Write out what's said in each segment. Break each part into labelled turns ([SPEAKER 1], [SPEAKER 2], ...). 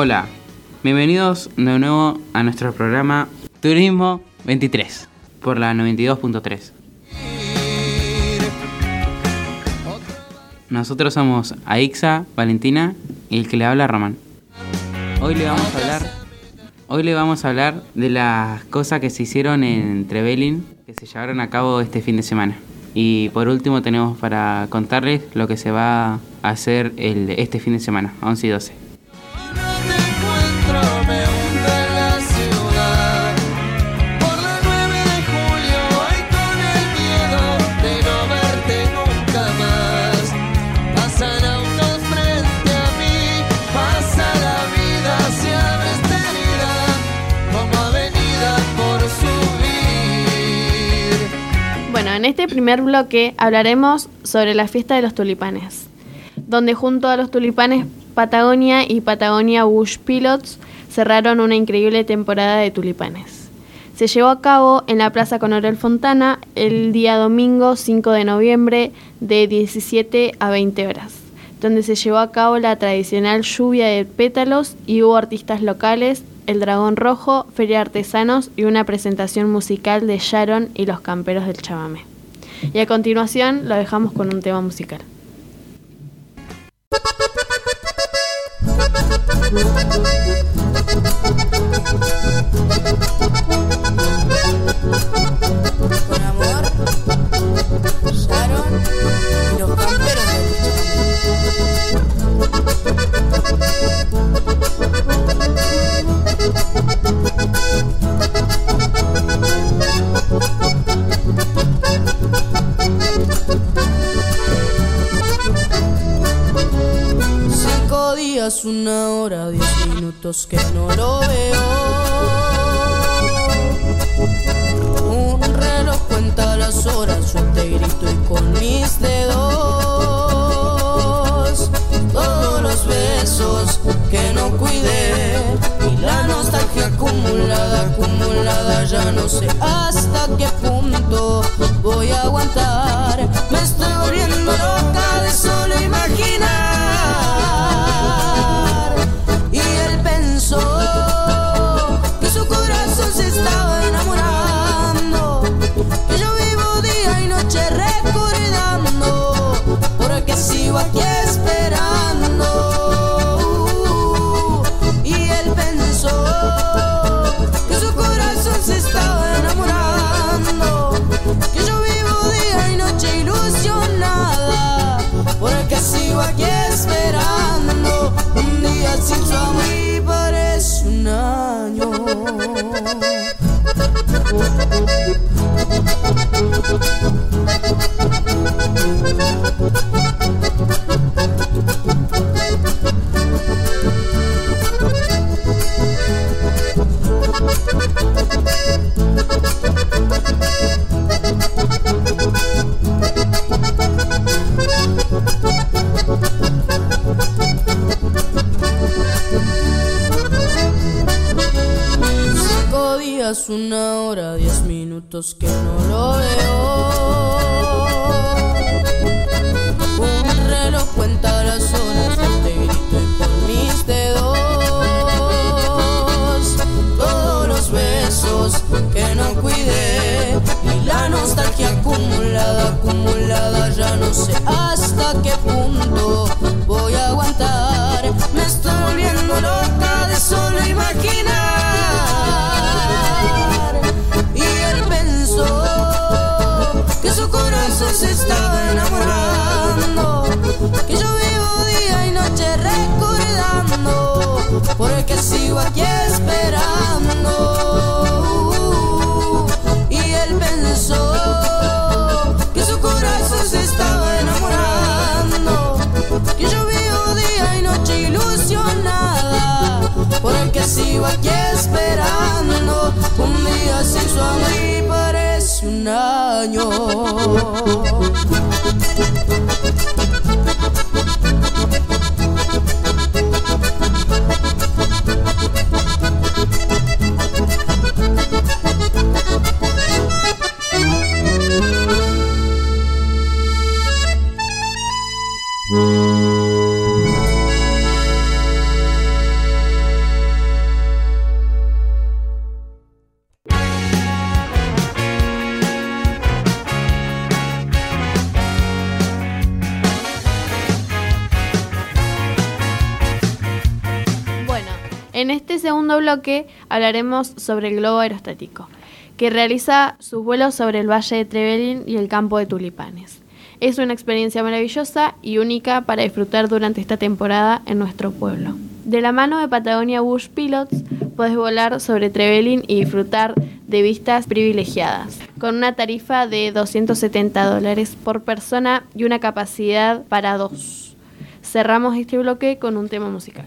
[SPEAKER 1] Hola, bienvenidos de nuevo a nuestro programa Turismo 23 por la 92.3. Nosotros somos Aixa, Valentina y el que le habla Román. Hoy le vamos a hablar, hoy le vamos a hablar de las cosas que se hicieron en Trevelin que se llevaron a cabo este fin de semana. Y por último tenemos para contarles lo que se va a hacer este fin de semana, 11 y 12.
[SPEAKER 2] Primer bloque hablaremos sobre la fiesta de los tulipanes, donde junto a los tulipanes Patagonia y Patagonia Bush Pilots cerraron una increíble temporada de tulipanes. Se llevó a cabo en la Plaza Conorel Fontana el día domingo 5 de noviembre de 17 a 20 horas, donde se llevó a cabo la tradicional lluvia de pétalos y hubo artistas locales el Dragón Rojo, Feria Artesanos y una presentación musical de Sharon y los Camperos del Chamamé. Y a continuación lo dejamos con un tema musical.
[SPEAKER 3] una hora, diez minutos que no lo veo. Un reloj cuenta las horas, yo te grito y con mis dedos. Todos los besos que no cuidé y la nostalgia acumulada, acumulada, ya no sé hasta qué punto voy a aguantar. Sigo aquí esperando. Un día sin su amor y parece un año. Una hora, diez minutos que no lo veo. Un reloj cuenta las horas, te grito con mis dedos. Todos los besos que no cuidé y la nostalgia acumulada, acumulada, ya no sé hasta qué punto voy a aguantar. Me estoy volviendo loca de solo imaginar. Se estaba enamorando. Que yo vivo día y noche recordando. Porque sigo aquí esperando. Y él pensó que su corazón se estaba enamorando. Que yo vivo día y noche ilusionada. Porque sigo aquí esperando. Un día sin su amor y parece un año.
[SPEAKER 4] Bloque hablaremos sobre el globo aerostático, que realiza sus vuelos sobre el valle de Trevelin y el campo de tulipanes. Es una experiencia maravillosa y única para disfrutar durante esta temporada en nuestro pueblo. De la mano de Patagonia Bush Pilots puedes volar sobre Trevelin y disfrutar de vistas privilegiadas, con una tarifa de 270 dólares por persona y una capacidad para dos. Cerramos este bloque con un tema musical.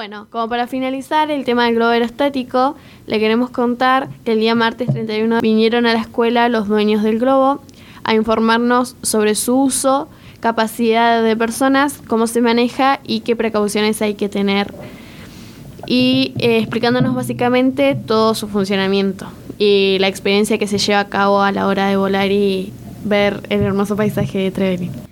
[SPEAKER 4] Bueno, como para finalizar el tema del globo aerostático, le queremos contar que el día martes 31 vinieron a la escuela los dueños del globo a informarnos sobre su uso, capacidad de personas, cómo se maneja y qué precauciones hay que tener. Y eh, explicándonos básicamente todo su funcionamiento y la experiencia que se lleva a cabo a la hora de volar y ver el hermoso paisaje de Trevelin.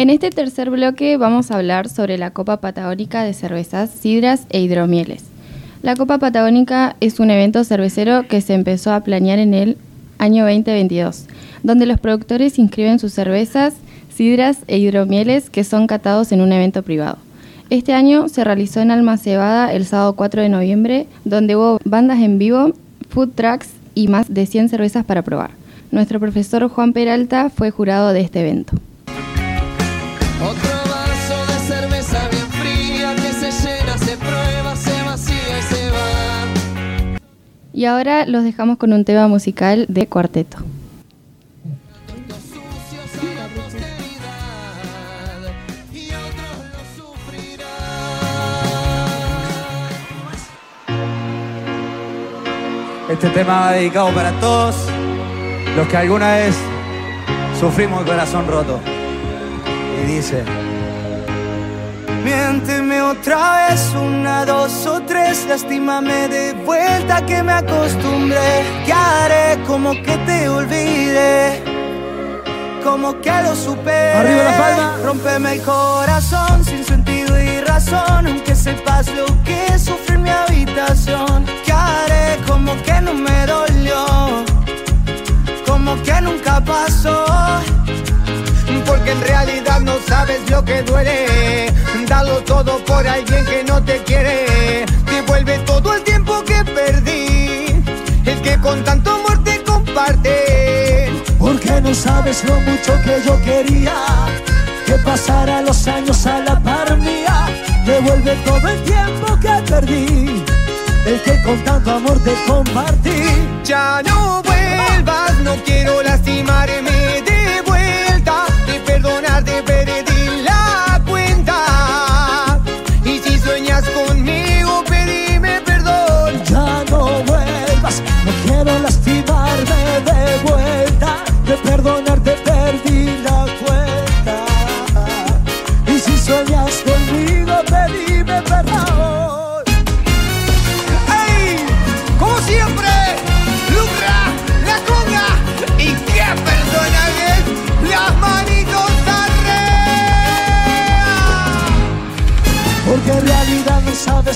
[SPEAKER 5] En este tercer bloque vamos a hablar sobre la Copa Patagónica de Cervezas, Sidras e Hidromieles. La Copa Patagónica es un evento cervecero que se empezó a planear en el año 2022, donde los productores inscriben sus cervezas, sidras e hidromieles que son catados en un evento privado. Este año se realizó en Alma Cebada el sábado 4 de noviembre, donde hubo bandas en vivo, food trucks y más de 100 cervezas para probar. Nuestro profesor Juan Peralta fue jurado de este evento.
[SPEAKER 3] Otro vaso de cerveza bien fría que se llena, se prueba, se vacía y se va.
[SPEAKER 5] Y ahora los dejamos con un tema musical de cuarteto.
[SPEAKER 6] Este tema va dedicado para todos los que alguna vez sufrimos el corazón roto. Y dice: Miénteme otra vez, una, dos o tres, lastímame de vuelta que me acostumbré. Que haré como que te olvide, como que lo supere.
[SPEAKER 7] Arriba la palma.
[SPEAKER 6] Rómpeme el corazón sin sentido y razón, aunque sepas lo que es sufrir mi habitación. Que haré como que no me dolió, como que nunca pasó. Porque en realidad sabes lo que duele. Dalo todo por alguien que no te quiere. Devuelve todo el tiempo que perdí. El que con tanto amor te comparte.
[SPEAKER 7] Porque no sabes lo mucho que yo quería que pasara los años a la par mía. Devuelve todo el tiempo que perdí, el que con tanto amor te compartí.
[SPEAKER 6] Ya no vuelvas, no quiero lastimarme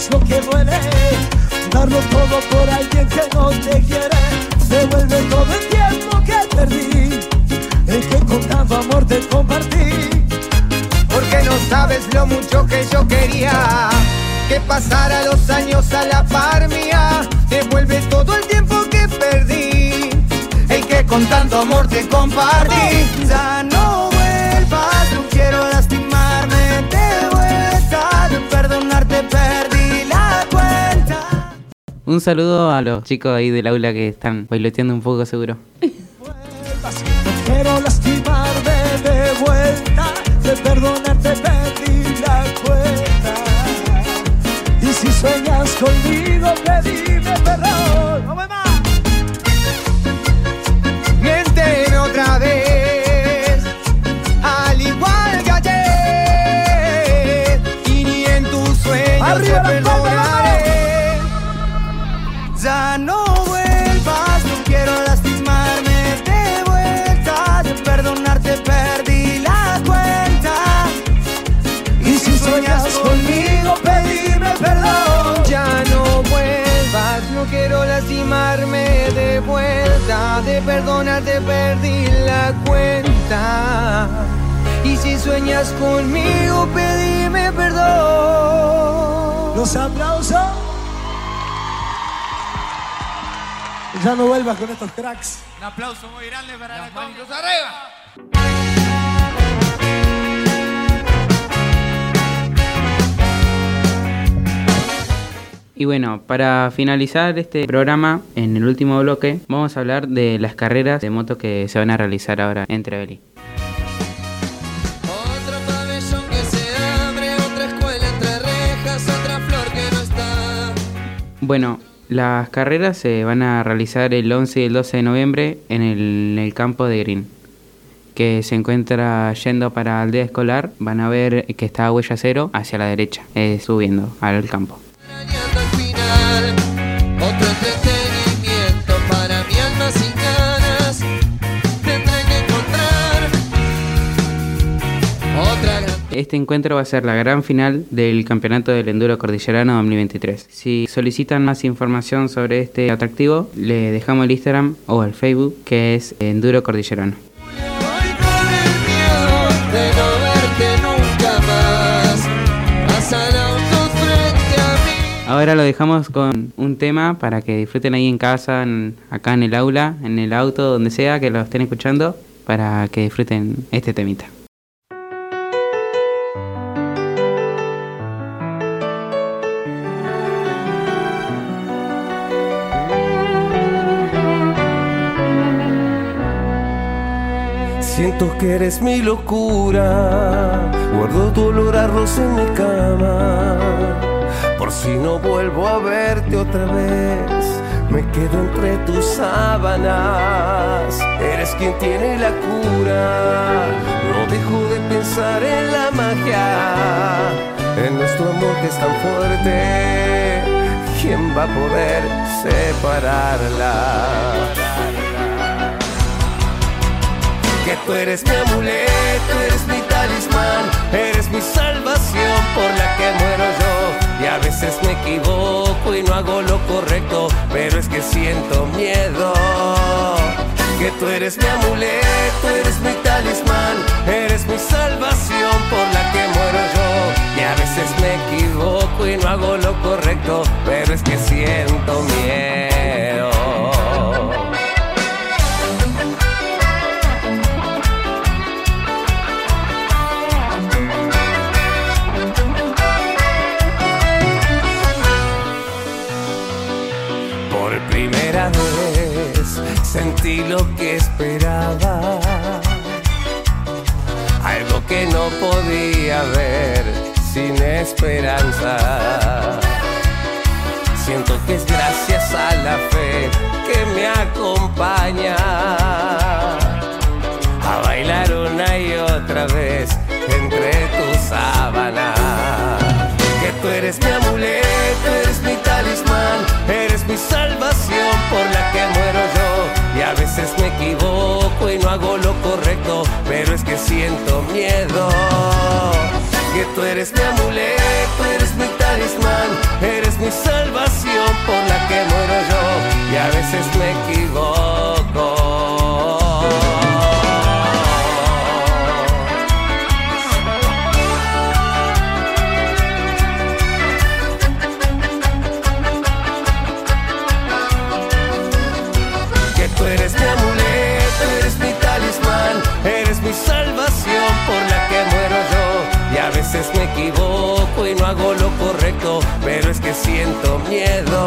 [SPEAKER 7] sabes lo que duele Darlo todo por alguien que no te quiere Devuelve todo el tiempo que perdí El que con tanto amor te compartí
[SPEAKER 6] Porque no sabes lo mucho que yo quería que pasara los años a la par mía. Devuelve todo el tiempo que perdí. El que con tanto amor te compartí.
[SPEAKER 1] Un saludo a los chicos ahí del aula que están bailoteando un poco seguro.
[SPEAKER 7] perdonarte perdí la cuenta. Y si sueñas conmigo, pedime perdón. Los aplausos Ya no vuelvas con estos cracks
[SPEAKER 8] Un aplauso muy grande para la manitos arriba.
[SPEAKER 1] Y bueno, para finalizar este programa, en el último bloque, vamos a hablar de las carreras de moto que se van a realizar ahora en
[SPEAKER 3] está.
[SPEAKER 1] Bueno, las carreras se van a realizar el 11 y el 12 de noviembre en el, en el campo de Green, que se encuentra yendo para aldea escolar. Van a ver que está huella cero hacia la derecha, eh, subiendo al campo.
[SPEAKER 3] Otro entretenimiento para mi alma sin encontrar
[SPEAKER 1] Este encuentro va a ser la gran final del Campeonato del Enduro Cordillerano 2023. Si solicitan más información sobre este atractivo, le dejamos el Instagram o el Facebook que es Enduro Cordillerano. Ahora lo dejamos con un tema para que disfruten ahí en casa, acá en el aula, en el auto, donde sea que lo estén escuchando, para que disfruten este temita.
[SPEAKER 9] Siento que eres mi locura, guardo tu olor a rosa en mi cama. Por si no vuelvo a verte otra vez, me quedo entre tus sábanas. Eres quien tiene la cura, no dejo de pensar en la magia, en nuestro amor que es tan fuerte. ¿Quién va a poder separarla? que tú eres mi amuleto, eres mi talismán, eres mi salvación no hago lo correcto, pero es que siento miedo. Que tú eres mi amuleto, eres mi talismán, eres mi salvación por la que muero yo. Y a veces me equivoco y no hago lo correcto, pero es que siento miedo. Sentí lo que esperaba. Algo que no podía ver sin esperanza. Siento que es gracias a la fe que me acompaña a bailar una y otra vez entre tus sábanas. Que tú eres mi amuleto, eres mi eres mi salvación por la que muero yo. Y a veces me equivoco y no hago lo correcto, pero es que siento miedo. Que tú eres mi amuleto, eres mi talismán, eres mi salvación por la que muero yo. Y a veces me equivoco. Pero es que siento miedo.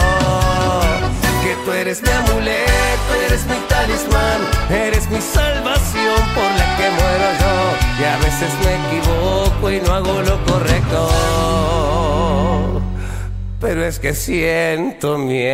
[SPEAKER 9] Que tú eres mi amuleto, eres mi talismán, eres mi salvación por la que muero yo. Y a veces me equivoco y no hago lo correcto. Pero es que siento miedo.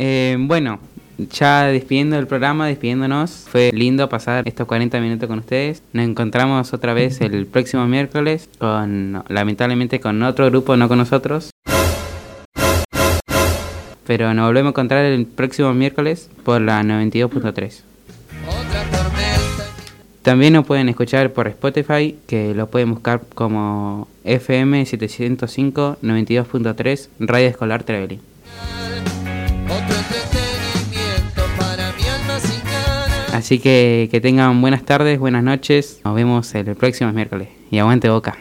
[SPEAKER 1] Eh, bueno, ya despidiendo el programa, despidiéndonos. Fue lindo pasar estos 40 minutos con ustedes. Nos encontramos otra vez el próximo miércoles con, lamentablemente, con otro grupo, no con nosotros. Pero nos volvemos a encontrar el próximo miércoles por la 92.3.
[SPEAKER 3] Otra tormenta.
[SPEAKER 1] También nos pueden escuchar por Spotify, que lo pueden buscar como FM 705 92.3 Radio Escolar Trevelin. Así que que tengan buenas tardes, buenas noches. Nos vemos el próximo miércoles. Y aguante boca.